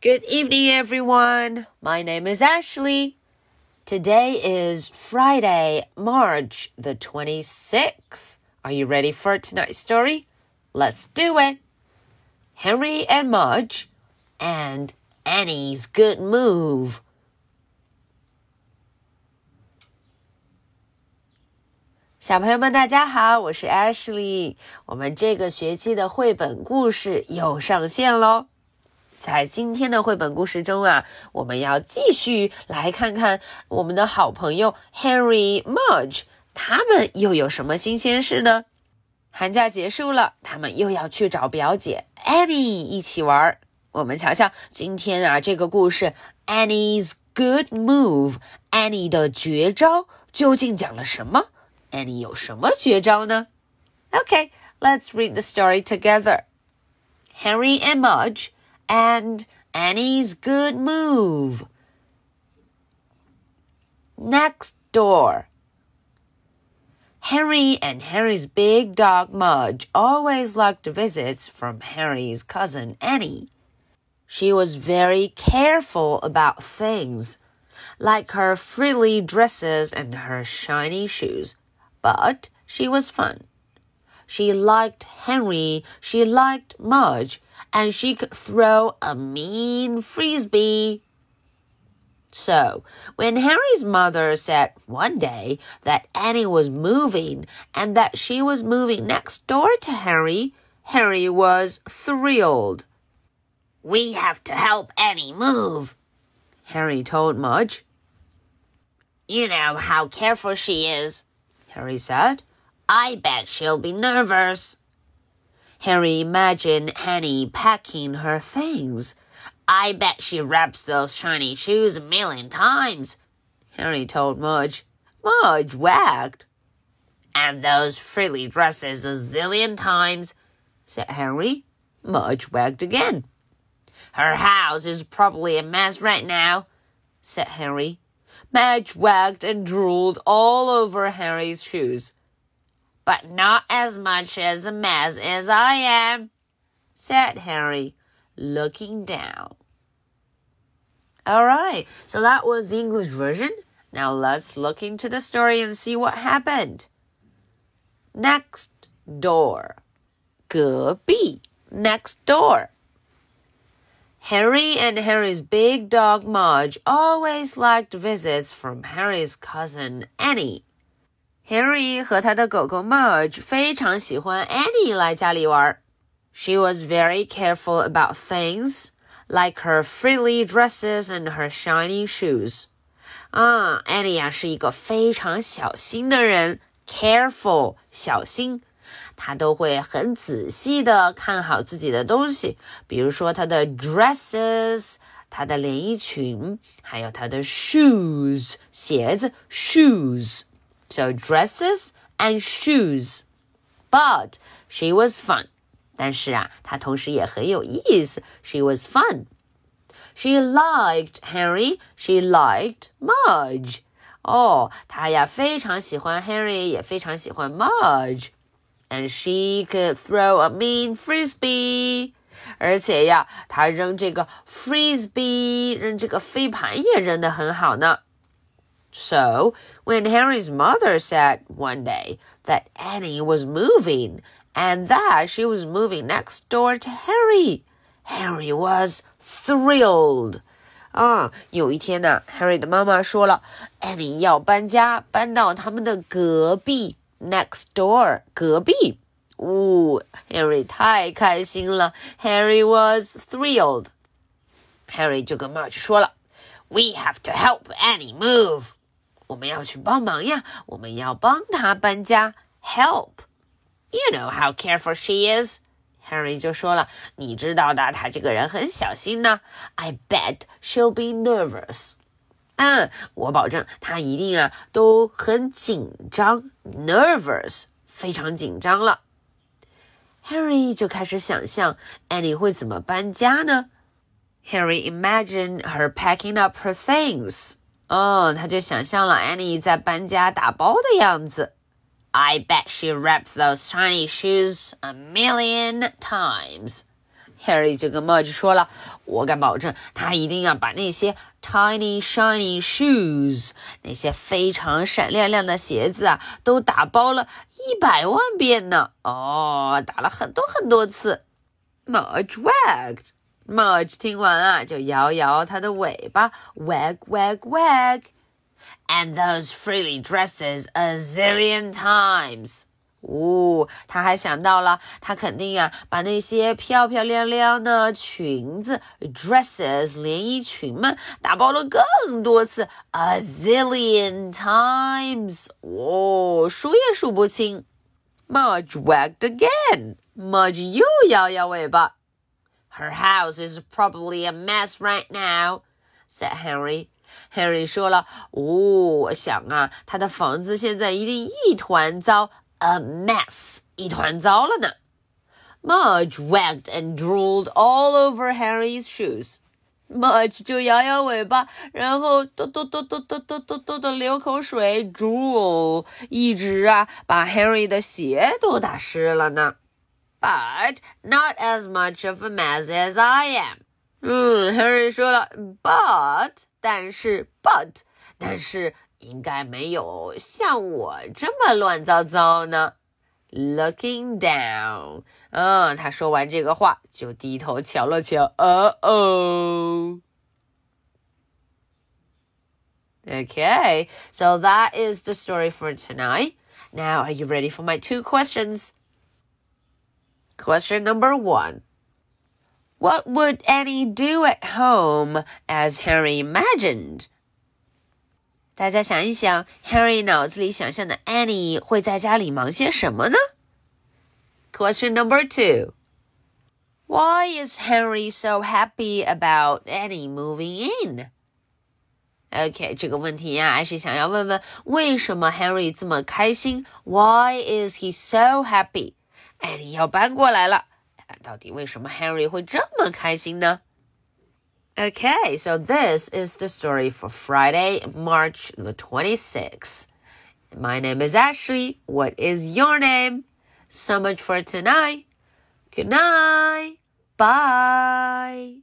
Good evening, everyone. My name is Ashley. Today is Friday, March the 26th. Are you ready for tonight's story? Let's do it. Henry and Mudge and Annie's good move. 小朋友们，大家好，我是 Ashley。我们这个学期的绘本故事又上线喽。 在今天的绘本故事中啊，我们要继续来看看我们的好朋友 Harry Mudge，他们又有什么新鲜事呢？寒假结束了，他们又要去找表姐 Annie 一起玩。我们瞧瞧今天啊这个故事 Annie's Good Move，Annie 的绝招究竟讲了什么？Annie 有什么绝招呢？Okay，let's read the story together，Harry and Mudge and Annie's good move. Next door. Harry and Harry's big dog Mudge always liked visits from Harry's cousin Annie. She was very careful about things, like her frilly dresses and her shiny shoes, but she was fun. She liked Henry, she liked Mudge, and she could throw a mean frisbee. So, when Harry's mother said one day that Annie was moving and that she was moving next door to Harry, Harry was thrilled. We have to help Annie move, Harry told Mudge. You know how careful she is, Harry said. I bet she'll be nervous. Harry imagined Annie packing her things. I bet she wraps those shiny shoes a million times, Harry told Mudge. Mudge wagged. And those frilly dresses a zillion times, said Harry. Mudge wagged again. Her house is probably a mess right now, said Harry. Mudge wagged and drooled all over Harry's shoes but not as much as a mess as I am, said Harry, looking down. All right, so that was the English version. Now let's look into the story and see what happened. Next door. 隔壁 next door. Harry and Harry's big dog Mudge always liked visits from Harry's cousin Annie. Henry 和他的狗狗 Mudge 非常喜欢 Annie 来家里玩。She was very careful about things like her frilly dresses and her shiny shoes. Ah, 啊，Annie 呀是一个非常小心的人，careful 小心。她都会很仔细的看好自己的东西，比如说她的 dresses，她的连衣裙，还有她的 shoes 鞋子 shoes。so dresses and shoes. But she was fun. 但是啊，她同时也很有意思。She was fun. She liked Henry. She liked Mudge. 哦，她呀非常喜欢 Henry，也非常喜欢 Mudge。And she could throw a mean frisbee. 而且呀，她扔这个 frisbee，扔这个飞盘也扔得很好呢。 so, when Harry's mother said one day that Annie was moving and that she was moving next door to Harry, Harry was thrilled. 啊，有一天呢，Henry 的妈妈说了，Annie 要搬家，搬到他们的隔壁 next door was thrilled。Henry 就跟 Mudge 说了，We have to help Annie move。我们要去帮忙呀！我们要帮她搬家，help。You know how careful she is。Harry 就说了，你知道的，她这个人很小心呢。I bet she'll be nervous。嗯，我保证她一定啊都很紧张，nervous，非常紧张了。Harry 就开始想象 Annie 会怎么搬家呢？Harry imagined her packing up her things。 哦，他就想象了 Annie 在搬家打包的样子。I bet she wrapped those tiny shoes a million times. Harry 就跟 Mudge 说了：“我敢保证，他一定要把那些 tiny shiny shoes，那些非常闪亮亮的鞋子啊，都打包了一百万遍呢。哦，打了很多很多次。” Mudge wagged. Mudge 听完啊，就摇摇他的尾巴，wag wag wag. And those frilly dresses a zillion times. 哦，他还想到了，他肯定呀，把那些漂漂亮亮的裙子 dresses 连衣裙们打包了更多次，a zillion times。哦，数也数不清。Mudge wagged again. Mudge 又摇摇尾巴。Her house is probably a mess right now, said Henry. Henry 说了，哦，我想啊，他的房子现在一定一团糟。a mess，一团糟了呢。Mudge wagged and drooled all over Harry's shoes. Mudge 就摇摇尾巴，然后嘟嘟嘟嘟嘟嘟嘟嘟的流口水，drool，一直啊把 Harry 的鞋都打湿了呢。But not as much of a mess as I am. 嗯，Harry 说了，but 但是 but 但是应该没有像我这么乱糟糟呢。Looking down，嗯，他说完这个话就低头瞧了瞧。Uh oh。Okay, so that is the story for tonight. Now, are you ready for my two questions? Question number one What would Annie do at home as Harry imagined? 大家想一想，Harry 脑子里想象的 Annie 会在家里忙些什么呢？Question number two. Why is Henry so happy about Annie moving in? OK，这个问题呀，还是想要问问为什么 Henry 这么开心？Why is he so happy? Annie 要搬过来了，到底为什么 Henry 会这么开心呢？Okay, so this is the story for Friday, March the 26th. My name is Ashley. What is your name? So much for tonight. Good night. Bye.